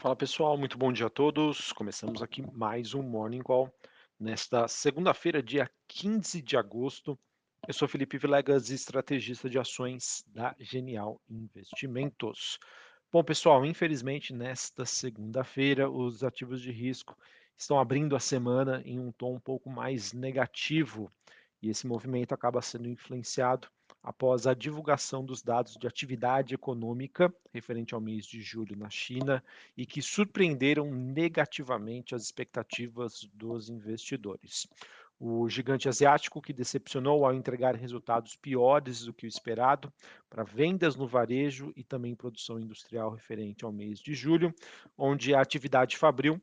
Fala pessoal, muito bom dia a todos. Começamos aqui mais um Morning Call nesta segunda-feira, dia 15 de agosto. Eu sou Felipe Vilegas, estrategista de ações da Genial Investimentos. Bom, pessoal, infelizmente nesta segunda-feira os ativos de risco estão abrindo a semana em um tom um pouco mais negativo e esse movimento acaba sendo influenciado após a divulgação dos dados de atividade econômica referente ao mês de julho na China e que surpreenderam negativamente as expectativas dos investidores. O gigante asiático, que decepcionou ao entregar resultados piores do que o esperado para vendas no varejo e também produção industrial referente ao mês de julho, onde a atividade fabril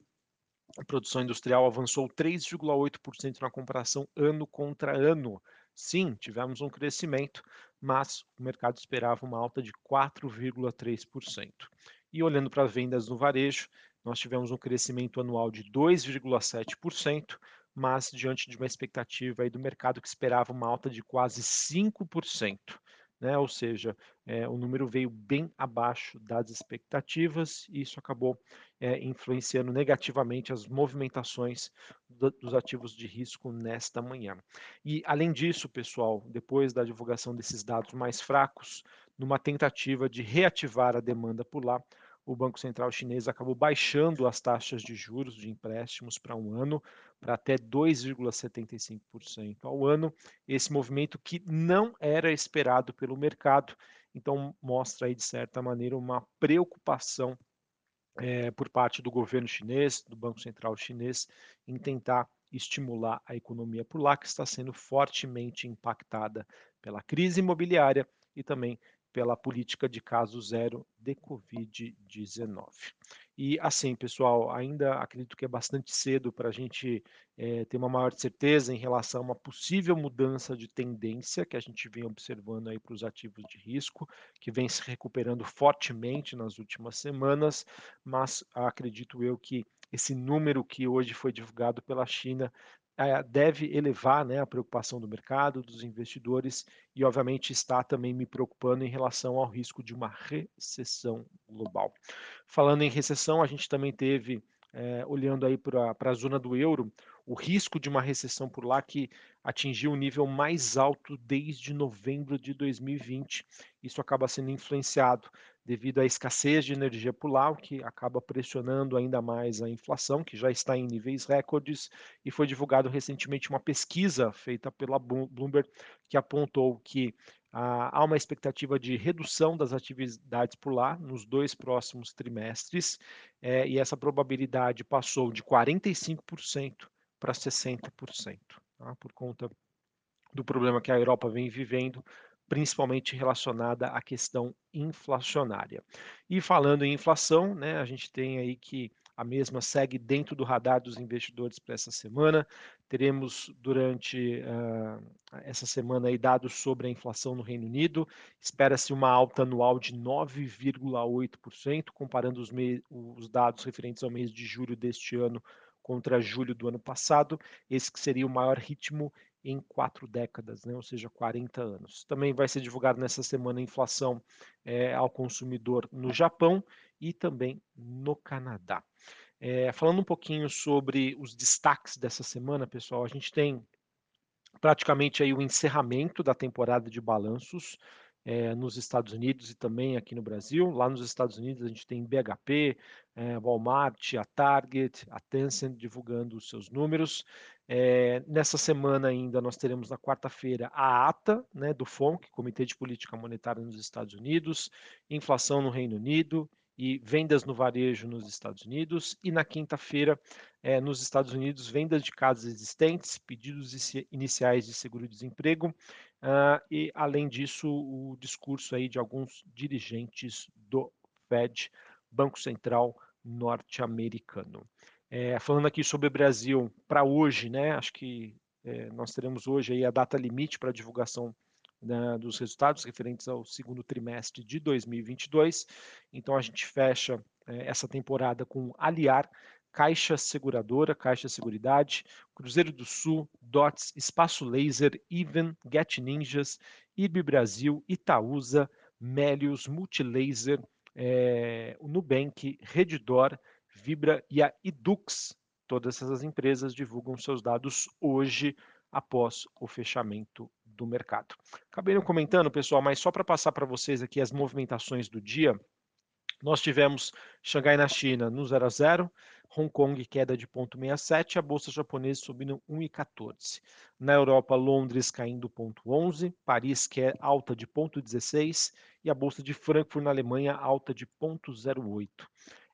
a produção industrial avançou 3,8% na comparação ano contra ano. Sim, tivemos um crescimento, mas o mercado esperava uma alta de 4,3%. E olhando para vendas no varejo, nós tivemos um crescimento anual de 2,7%, mas diante de uma expectativa aí do mercado que esperava uma alta de quase 5% né? ou seja, é, o número veio bem abaixo das expectativas e isso acabou é, influenciando negativamente as movimentações do, dos ativos de risco nesta manhã. E, além disso, pessoal, depois da divulgação desses dados mais fracos, numa tentativa de reativar a demanda por lá, o Banco Central chinês acabou baixando as taxas de juros de empréstimos para um ano para até 2,75% ao ano. Esse movimento que não era esperado pelo mercado, então mostra aí de certa maneira uma preocupação é, por parte do governo chinês, do Banco Central chinês, em tentar estimular a economia por lá, que está sendo fortemente impactada pela crise imobiliária e também pela política de caso zero de Covid-19. E assim, pessoal, ainda acredito que é bastante cedo para a gente é, ter uma maior certeza em relação a uma possível mudança de tendência que a gente vem observando aí para os ativos de risco, que vem se recuperando fortemente nas últimas semanas, mas acredito eu que esse número que hoje foi divulgado pela China eh, deve elevar né, a preocupação do mercado, dos investidores, e obviamente está também me preocupando em relação ao risco de uma recessão global. Falando em recessão, a gente também teve, é, olhando aí para a zona do euro, o risco de uma recessão por lá que atingiu o nível mais alto desde novembro de 2020. Isso acaba sendo influenciado devido à escassez de energia lá, o que acaba pressionando ainda mais a inflação, que já está em níveis recordes, e foi divulgado recentemente uma pesquisa feita pela Bloomberg que apontou que ah, há uma expectativa de redução das atividades lá nos dois próximos trimestres, eh, e essa probabilidade passou de 45% para 60%, tá? por conta do problema que a Europa vem vivendo principalmente relacionada à questão inflacionária. E falando em inflação, né, a gente tem aí que a mesma segue dentro do radar dos investidores para essa semana. Teremos durante uh, essa semana aí dados sobre a inflação no Reino Unido. Espera-se uma alta anual de 9,8%, comparando os, os dados referentes ao mês de julho deste ano contra julho do ano passado. Esse que seria o maior ritmo em quatro décadas, né? ou seja, 40 anos. Também vai ser divulgado nessa semana a inflação é, ao consumidor no Japão e também no Canadá. É, falando um pouquinho sobre os destaques dessa semana, pessoal, a gente tem praticamente aí o encerramento da temporada de balanços é, nos Estados Unidos e também aqui no Brasil. Lá nos Estados Unidos a gente tem BHP, é, Walmart, a Target, a Tencent divulgando os seus números. É, nessa semana ainda nós teremos na quarta-feira a ata né, do FONC, Comitê de Política Monetária nos Estados Unidos, inflação no Reino Unido e vendas no varejo nos Estados Unidos. E na quinta-feira, é, nos Estados Unidos, vendas de casas existentes, pedidos iniciais de seguro-desemprego uh, e, além disso, o discurso aí de alguns dirigentes do Fed, Banco Central norte-americano. É, falando aqui sobre o Brasil para hoje, né? Acho que é, nós teremos hoje aí a data limite para divulgação né, dos resultados referentes ao segundo trimestre de 2022. Então a gente fecha é, essa temporada com Aliar, Caixa Seguradora, Caixa Seguridade, Cruzeiro do Sul, DOTS, Espaço Laser, Even, Get Ninjas, IB Brasil, Itaúsa, Melius, Multilaser, é, o Nubank, Redditor, Vibra e a Edux. Todas essas empresas divulgam seus dados hoje após o fechamento do mercado. Acabei não comentando, pessoal, mas só para passar para vocês aqui as movimentações do dia, nós tivemos Xangai na China no 0 a 0, Hong Kong queda de 0,67, a bolsa japonesa subindo 1,14. Na Europa, Londres caindo 0,11, Paris que é alta de 0,16 e a bolsa de Frankfurt na Alemanha alta de 0,08.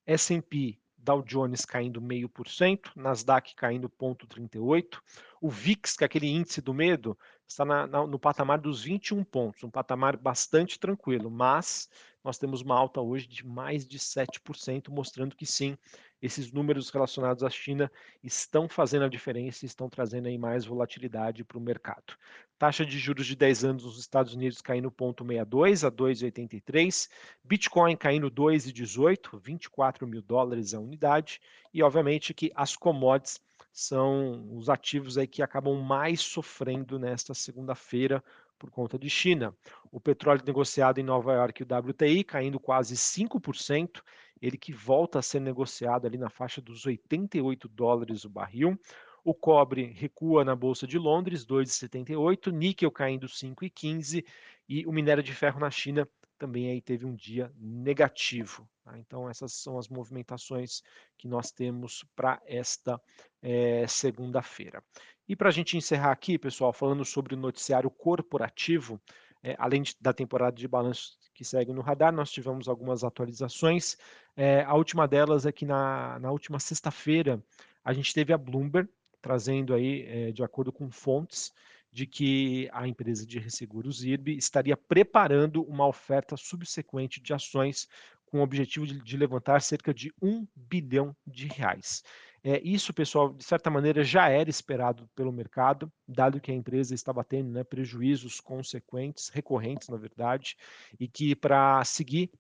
S&P Dow Jones caindo 0,5%, Nasdaq caindo 0,38%, o VIX, que é aquele índice do medo, está na, na, no patamar dos 21 pontos, um patamar bastante tranquilo, mas nós temos uma alta hoje de mais de 7%, mostrando que sim, esses números relacionados à China estão fazendo a diferença e estão trazendo aí mais volatilidade para o mercado. Taxa de juros de 10 anos nos Estados Unidos caindo 0,62 a 2,83, Bitcoin caindo 2,18, 24 mil dólares a unidade, e obviamente que as commodities são os ativos aí que acabam mais sofrendo nesta segunda-feira por conta de China. O petróleo negociado em Nova York, o WTI, caindo quase 5%, ele que volta a ser negociado ali na faixa dos 88 dólares o barril. O cobre recua na Bolsa de Londres, 2,78, níquel caindo 5,15 e o minério de ferro na China também aí teve um dia negativo. Tá? Então essas são as movimentações que nós temos para esta é, segunda-feira. E para a gente encerrar aqui, pessoal, falando sobre o noticiário corporativo, é, além de, da temporada de balanço que segue no radar, nós tivemos algumas atualizações. É, a última delas é que na, na última sexta-feira a gente teve a Bloomberg trazendo aí, de acordo com fontes, de que a empresa de resseguros IRB estaria preparando uma oferta subsequente de ações com o objetivo de, de levantar cerca de um bilhão de reais. É, isso, pessoal, de certa maneira já era esperado pelo mercado, dado que a empresa estava tendo né, prejuízos consequentes, recorrentes, na verdade, e que para seguir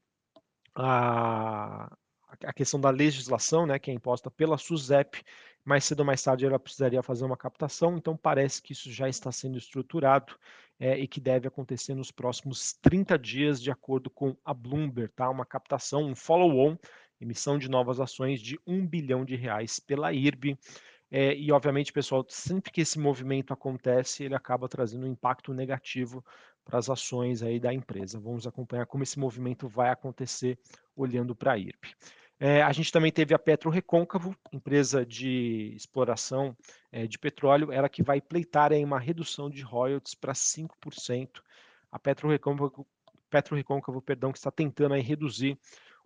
a, a questão da legislação, né, que é imposta pela SUSEP, mais cedo ou mais tarde ela precisaria fazer uma captação, então parece que isso já está sendo estruturado é, e que deve acontecer nos próximos 30 dias, de acordo com a Bloomberg, tá? Uma captação, um follow-on, emissão de novas ações de 1 bilhão de reais pela IRB. É, e, obviamente, pessoal, sempre que esse movimento acontece, ele acaba trazendo um impacto negativo para as ações aí da empresa. Vamos acompanhar como esse movimento vai acontecer olhando para a IRB. É, a gente também teve a Petro Recôncavo, empresa de exploração é, de petróleo, ela que vai pleitar aí, uma redução de royalties para 5%. A Petro Recôncavo, Petro Recôncavo perdão, que está tentando aí reduzir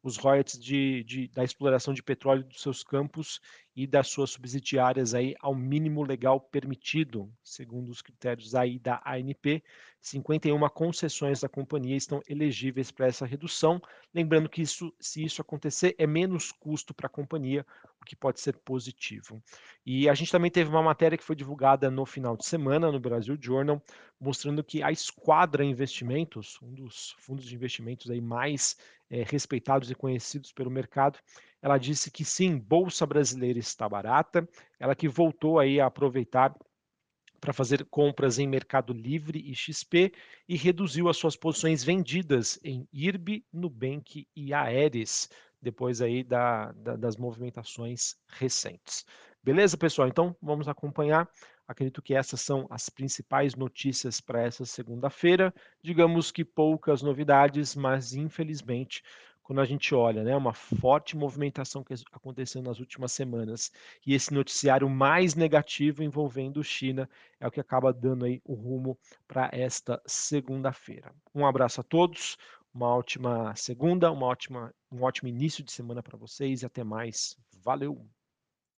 os royalties de, de, da exploração de petróleo dos seus campos e das suas subsidiárias aí ao mínimo legal permitido, segundo os critérios aí da ANP. 51 concessões da companhia estão elegíveis para essa redução. Lembrando que isso, se isso acontecer, é menos custo para a companhia, que pode ser positivo. E a gente também teve uma matéria que foi divulgada no final de semana no Brasil Journal, mostrando que a Esquadra Investimentos, um dos fundos de investimentos aí mais é, respeitados e conhecidos pelo mercado, ela disse que sim, bolsa brasileira está barata, ela que voltou aí a aproveitar para fazer compras em Mercado Livre e XP e reduziu as suas posições vendidas em IRB, Nubank e Aeres, depois aí da, da, das movimentações recentes. Beleza, pessoal? Então vamos acompanhar. Acredito que essas são as principais notícias para essa segunda-feira. Digamos que poucas novidades, mas infelizmente, quando a gente olha, né, uma forte movimentação que aconteceu nas últimas semanas e esse noticiário mais negativo envolvendo China é o que acaba dando aí o rumo para esta segunda-feira. Um abraço a todos, uma ótima segunda, uma ótima, um ótimo início de semana para vocês e até mais. Valeu!